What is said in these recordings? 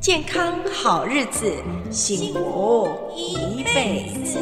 健康好日子，幸福一辈子。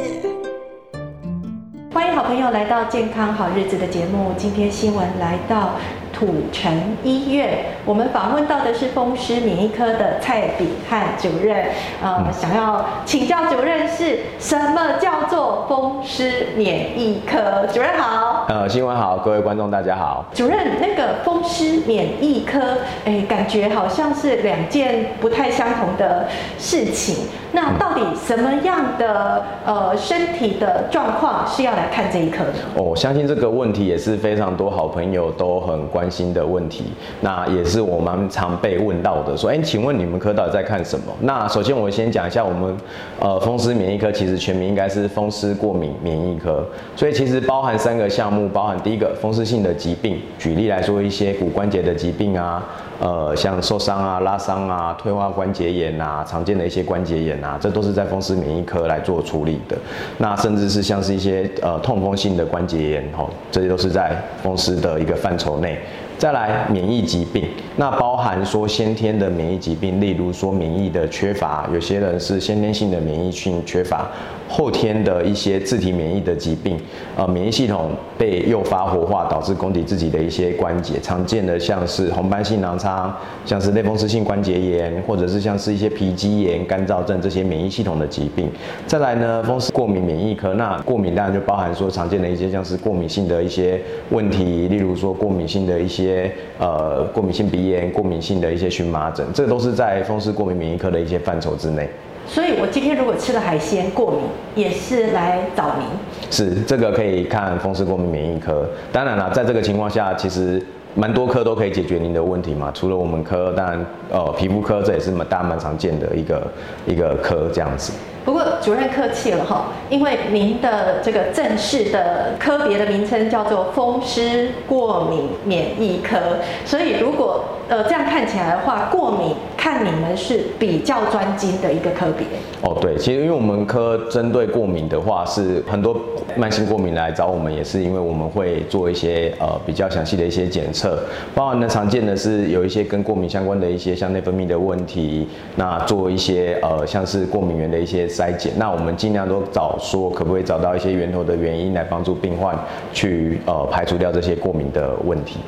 欢迎好朋友来到健康好日子的节目。今天新闻来到。土城医院，我们访问到的是风湿免疫科的蔡炳汉主任。呃，想要请教主任是什么叫做风湿免疫科？主任好。呃，新闻好，各位观众大家好。主任，那个风湿免疫科，哎，感觉好像是两件不太相同的事情。那到底什么样的呃身体的状况是要来看这一科的？哦，相信这个问题也是非常多好朋友都很关心的问题。那也是我们常被问到的，说，哎，请问你们科到底在看什么？那首先我先讲一下，我们呃风湿免疫科其实全名应该是风湿过敏免疫科，所以其实包含三个项目，包含第一个风湿性的疾病，举例来说一些骨关节的疾病啊。呃，像受伤啊、拉伤啊、退化关节炎啊，常见的一些关节炎啊，这都是在风湿免疫科来做处理的。那甚至是像是一些呃痛风性的关节炎，吼，这些都是在风湿的一个范畴内。再来免疫疾病，那包含说先天的免疫疾病，例如说免疫的缺乏，有些人是先天性的免疫性缺乏，后天的一些自体免疫的疾病，呃，免疫系统被诱发活化，导致攻击自己的一些关节，常见的像是红斑性狼疮，像是类风湿性关节炎，或者是像是一些皮肌炎、干燥症这些免疫系统的疾病。再来呢，风湿过敏免疫科，那过敏当然就包含说常见的一些像是过敏性的一些问题，例如说过敏性的一些。些呃过敏性鼻炎、过敏性的一些荨麻疹，这都是在风湿过敏免疫科的一些范畴之内。所以，我今天如果吃了海鲜过敏，也是来找您。是，这个可以看风湿过敏免疫科。当然了，在这个情况下，其实蛮多科都可以解决您的问题嘛。除了我们科，当然呃皮肤科这也是蛮大蛮常见的一个一个科这样子。不过主任客气了哈，因为您的这个正式的科别的名称叫做风湿过敏免疫科，所以如果呃这样看起来的话，过敏看你们是比较专精的一个科别。哦，对，其实因为我们科针对过敏的话，是很多慢性过敏来找我们，也是因为我们会做一些呃比较详细的一些检测，包含呢常见的是有一些跟过敏相关的一些像内分泌的问题，那做一些呃像是过敏原的一些。筛检，那我们尽量都找说可不可以找到一些源头的原因，来帮助病患去呃排除掉这些过敏的问题。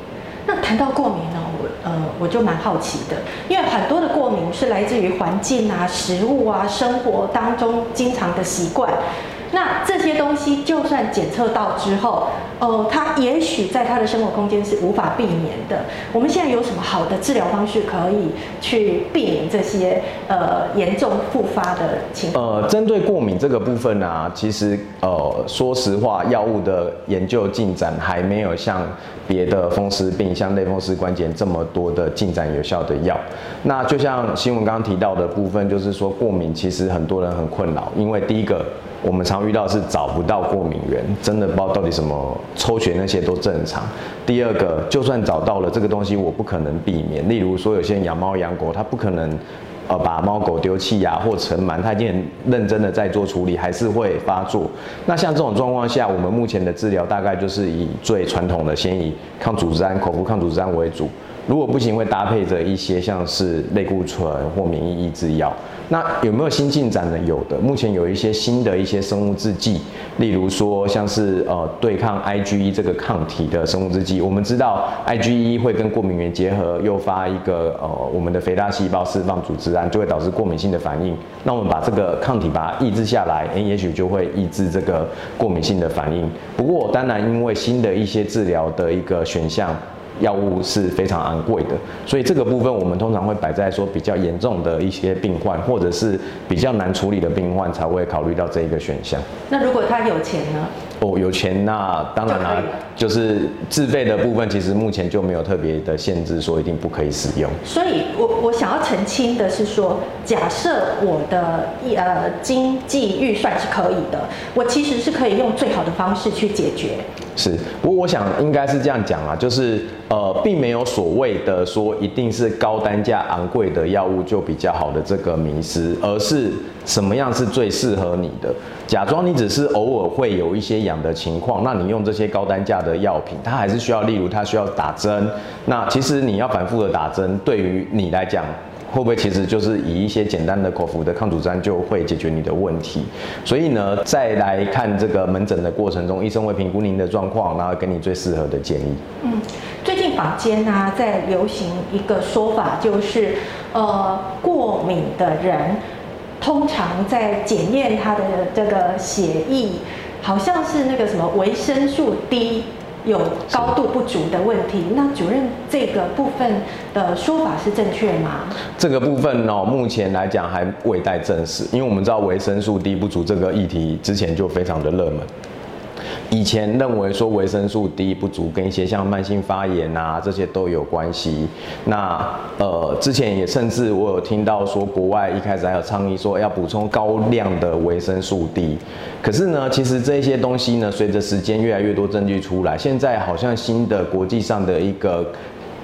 那谈到过敏呢，我呃我就蛮好奇的，因为很多的过敏是来自于环境啊、食物啊、生活当中经常的习惯。那这些东西就算检测到之后，呃，他也许在他的生活空间是无法避免的。我们现在有什么好的治疗方式可以去避免这些呃严重复发的情况？呃，针对过敏这个部分啊，其实呃说实话，药物的研究进展还没有像别的风湿病，像类风湿关节这么多的进展有效的药。那就像新闻刚刚提到的部分，就是说过敏其实很多人很困扰，因为第一个。我们常遇到是找不到过敏源，真的不知道到底什么，抽血那些都正常。第二个，就算找到了这个东西，我不可能避免。例如说，有些人养猫养狗，他不可能呃把猫狗丢弃呀或尘螨，他已经很认真的在做处理，还是会发作。那像这种状况下，我们目前的治疗大概就是以最传统的，先以抗组织胺、口服抗组织胺为主。如果不行，会搭配着一些像是类固醇或免疫抑制药。那有没有新进展呢？有的，目前有一些新的一些生物制剂，例如说像是呃对抗 IgE 这个抗体的生物制剂。我们知道 IgE 会跟过敏原结合，诱发一个呃我们的肥大细胞释放组织胺，就会导致过敏性的反应。那我们把这个抗体把它抑制下来，诶，也许就会抑制这个过敏性的反应。不过当然，因为新的一些治疗的一个选项。药物是非常昂贵的，所以这个部分我们通常会摆在说比较严重的一些病患，或者是比较难处理的病患才会考虑到这一个选项。那如果他有钱呢？哦，有钱那当然啦，就，就是自费的部分，其实目前就没有特别的限制，说一定不可以使用。所以我我想要澄清的是说，假设我的呃经济预算是可以的，我其实是可以用最好的方式去解决。是，不过我想应该是这样讲啊，就是呃，并没有所谓的说一定是高单价昂贵的药物就比较好的这个迷思，而是什么样是最适合你的。假装你只是偶尔会有一些的情况，那你用这些高单价的药品，它还是需要，例如它需要打针，那其实你要反复的打针，对于你来讲。会不会其实就是以一些简单的口服的抗组胺就会解决你的问题？所以呢，在来看这个门诊的过程中，医生会评估您的状况，然后给你最适合的建议。嗯，最近坊间啊，在流行一个说法，就是呃，过敏的人通常在检验他的这个血液，好像是那个什么维生素 D。有高度不足的问题，那主任这个部分的说法是正确吗？这个部分呢、目前来讲还未待证实，因为我们知道维生素 D 不足这个议题之前就非常的热门。以前认为说维生素 D 不足跟一些像慢性发炎啊这些都有关系。那呃之前也甚至我有听到说国外一开始还有倡议说要补充高量的维生素 D。可是呢，其实这些东西呢，随着时间越来越多证据出来，现在好像新的国际上的一个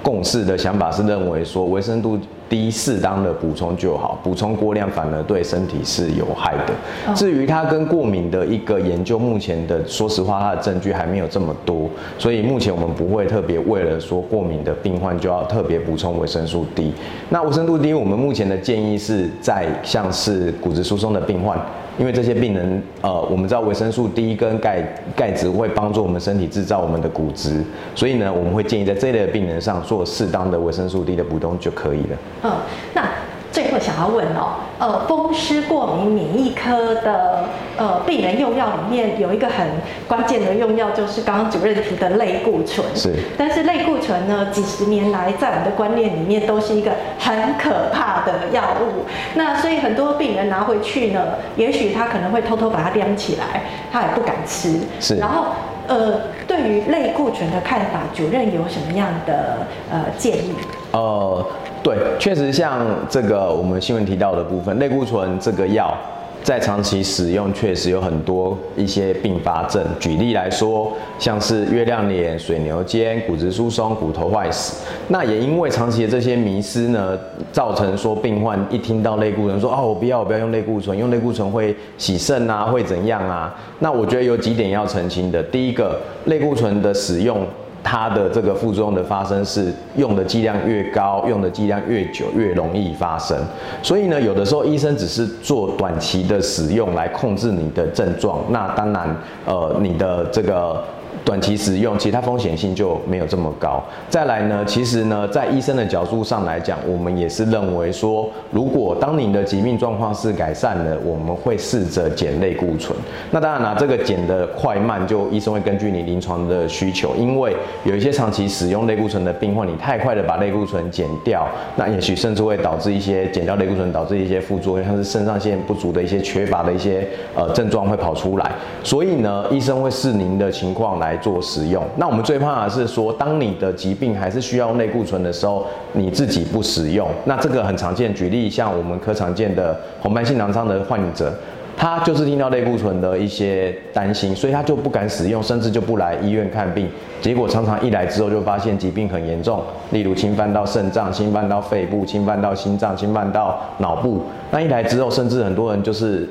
共识的想法是认为说维生素。低适当的补充就好，补充过量反而对身体是有害的。至于它跟过敏的一个研究，目前的说实话，它的证据还没有这么多，所以目前我们不会特别为了说过敏的病患就要特别补充维生素 D。那维生素 D，我们目前的建议是在像是骨质疏松的病患。因为这些病人，呃，我们知道维生素 D 跟钙钙质会帮助我们身体制造我们的骨质，所以呢，我们会建议在这类的病人上做适当的维生素 D 的补充就可以了。嗯，那。最后想要问哦，呃，风湿过敏免疫科的呃病人用药里面有一个很关键的用药，就是刚刚主任提的类固醇。是。但是类固醇呢，几十年来在我们的观念里面都是一个很可怕的药物。那所以很多病人拿回去呢，也许他可能会偷偷把它晾起来，他也不敢吃。是。然后呃，对于类固醇的看法，主任有什么样的呃建议？呃。对，确实像这个我们新闻提到的部分，类固醇这个药在长期使用确实有很多一些并发症。举例来说，像是月亮脸、水牛肩、骨质疏松、骨头坏死。那也因为长期的这些迷思呢，造成说病患一听到类固醇说，哦，我不要，我不要用类固醇，用类固醇会洗肾啊，会怎样啊？那我觉得有几点要澄清的。第一个，类固醇的使用。它的这个副作用的发生是用的剂量越高，用的剂量越久，越容易发生。所以呢，有的时候医生只是做短期的使用来控制你的症状，那当然，呃，你的这个。短期使用，其实它风险性就没有这么高。再来呢，其实呢，在医生的角度上来讲，我们也是认为说，如果当你的疾病状况是改善了，我们会试着减类固醇。那当然了，这个减的快慢，就医生会根据你临床的需求。因为有一些长期使用类固醇的病患，你太快的把类固醇减掉，那也许甚至会导致一些减掉类固醇导致一些副作用，像是肾上腺不足的一些缺乏的一些呃症状会跑出来。所以呢，医生会视您的情况来。做使用，那我们最怕的是说，当你的疾病还是需要用类固醇的时候，你自己不使用，那这个很常见。举例像我们科常见的红斑性狼疮的患者，他就是听到类固醇的一些担心，所以他就不敢使用，甚至就不来医院看病。结果常常一来之后就发现疾病很严重，例如侵犯到肾脏、侵犯到肺部、侵犯到心脏、侵犯到脑部。那一来之后，甚至很多人就是。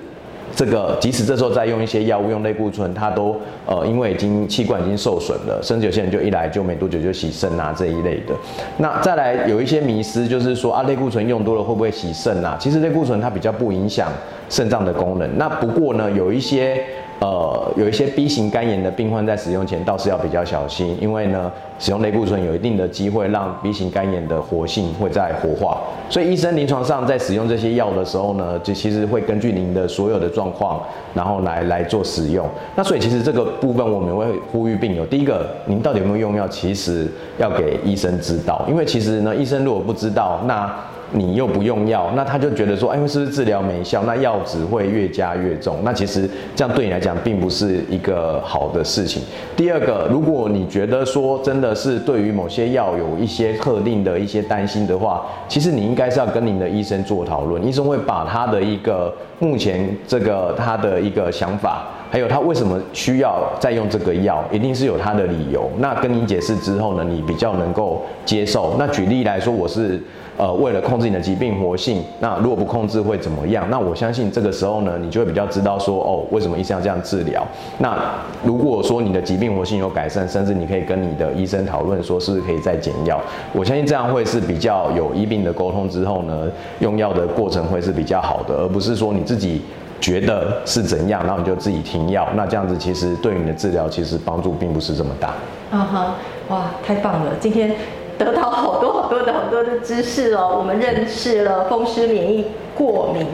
这个即使这时候再用一些药物，用类固醇，它都呃因为已经器官已经受损了，甚至有些人就一来就没多久就洗肾啊这一类的。那再来有一些迷思，就是说啊类固醇用多了会不会洗肾啊？其实类固醇它比较不影响肾脏的功能。那不过呢有一些。呃，有一些 B 型肝炎的病患在使用前倒是要比较小心，因为呢，使用类固醇有一定的机会让 B 型肝炎的活性会再活化。所以医生临床上在使用这些药的时候呢，就其实会根据您的所有的状况，然后来来做使用。那所以其实这个部分我们会呼吁病友，第一个，您到底有没有用药，其实要给医生知道，因为其实呢，医生如果不知道，那你又不用药，那他就觉得说，哎，是不是治疗没效？那药只会越加越重。那其实这样对你来讲，并不是一个好的事情。第二个，如果你觉得说真的是对于某些药有一些特定的一些担心的话，其实你应该是要跟您的医生做讨论。医生会把他的一个目前这个他的一个想法。还有他为什么需要再用这个药，一定是有他的理由。那跟你解释之后呢，你比较能够接受。那举例来说，我是。呃，为了控制你的疾病活性，那如果不控制会怎么样？那我相信这个时候呢，你就会比较知道说，哦，为什么医生要这样治疗？那如果说你的疾病活性有改善，甚至你可以跟你的医生讨论说，是不是可以再减药？我相信这样会是比较有医病的沟通之后呢，用药的过程会是比较好的，而不是说你自己觉得是怎样，然后你就自己停药。那这样子其实对你的治疗其实帮助并不是这么大。嗯哼，哇，太棒了，今天。得到好多好多的好多的知识哦，我们认识了风湿免疫过敏。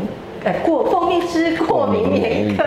哎，过风湿师过敏免疫科，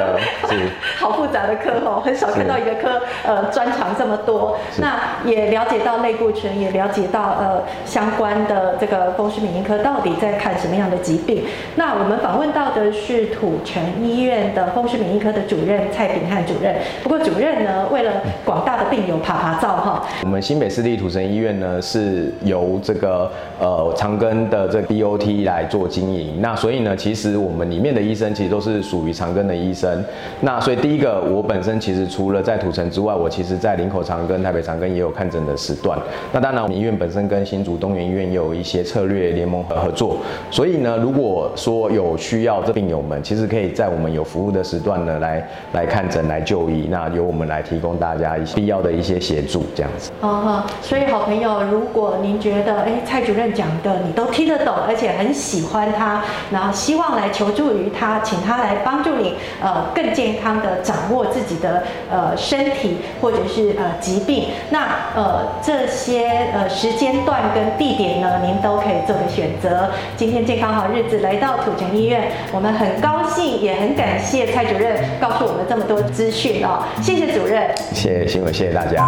好复杂的科哦，很少看到一个科呃专长这么多。那也了解到类固醇，也了解到呃相关的这个风湿免疫科到底在看什么样的疾病。那我们访问到的是土城医院的风湿免疫科的主任蔡炳汉主任。不过主任呢，为了广大的病友爬爬照哈。我们新北市立土城医院呢，是由这个呃长庚的这个 BOT 来做经营。那所以呢，其实我们里面的医生其实都是属于长庚的医生，那所以第一个，我本身其实除了在土城之外，我其实在林口长庚、台北长庚也有看诊的时段。那当然，我们医院本身跟新竹东元医院也有一些策略联盟和合作。所以呢，如果说有需要这病友们，其实可以在我们有服务的时段呢来来看诊、来就医，那由我们来提供大家一些必要的一些协助，这样子。哦哈，所以好朋友，如果您觉得哎蔡主任讲的你都听得懂，而且很喜欢他，然后希望来求助于。他请他来帮助你，呃，更健康的掌握自己的呃身体或者是呃疾病。那呃这些呃时间段跟地点呢，您都可以做个选择。今天健康好日子来到土城医院，我们很高兴，也很感谢蔡主任告诉我们这么多资讯哦。谢谢主任，谢谢新闻，谢谢大家。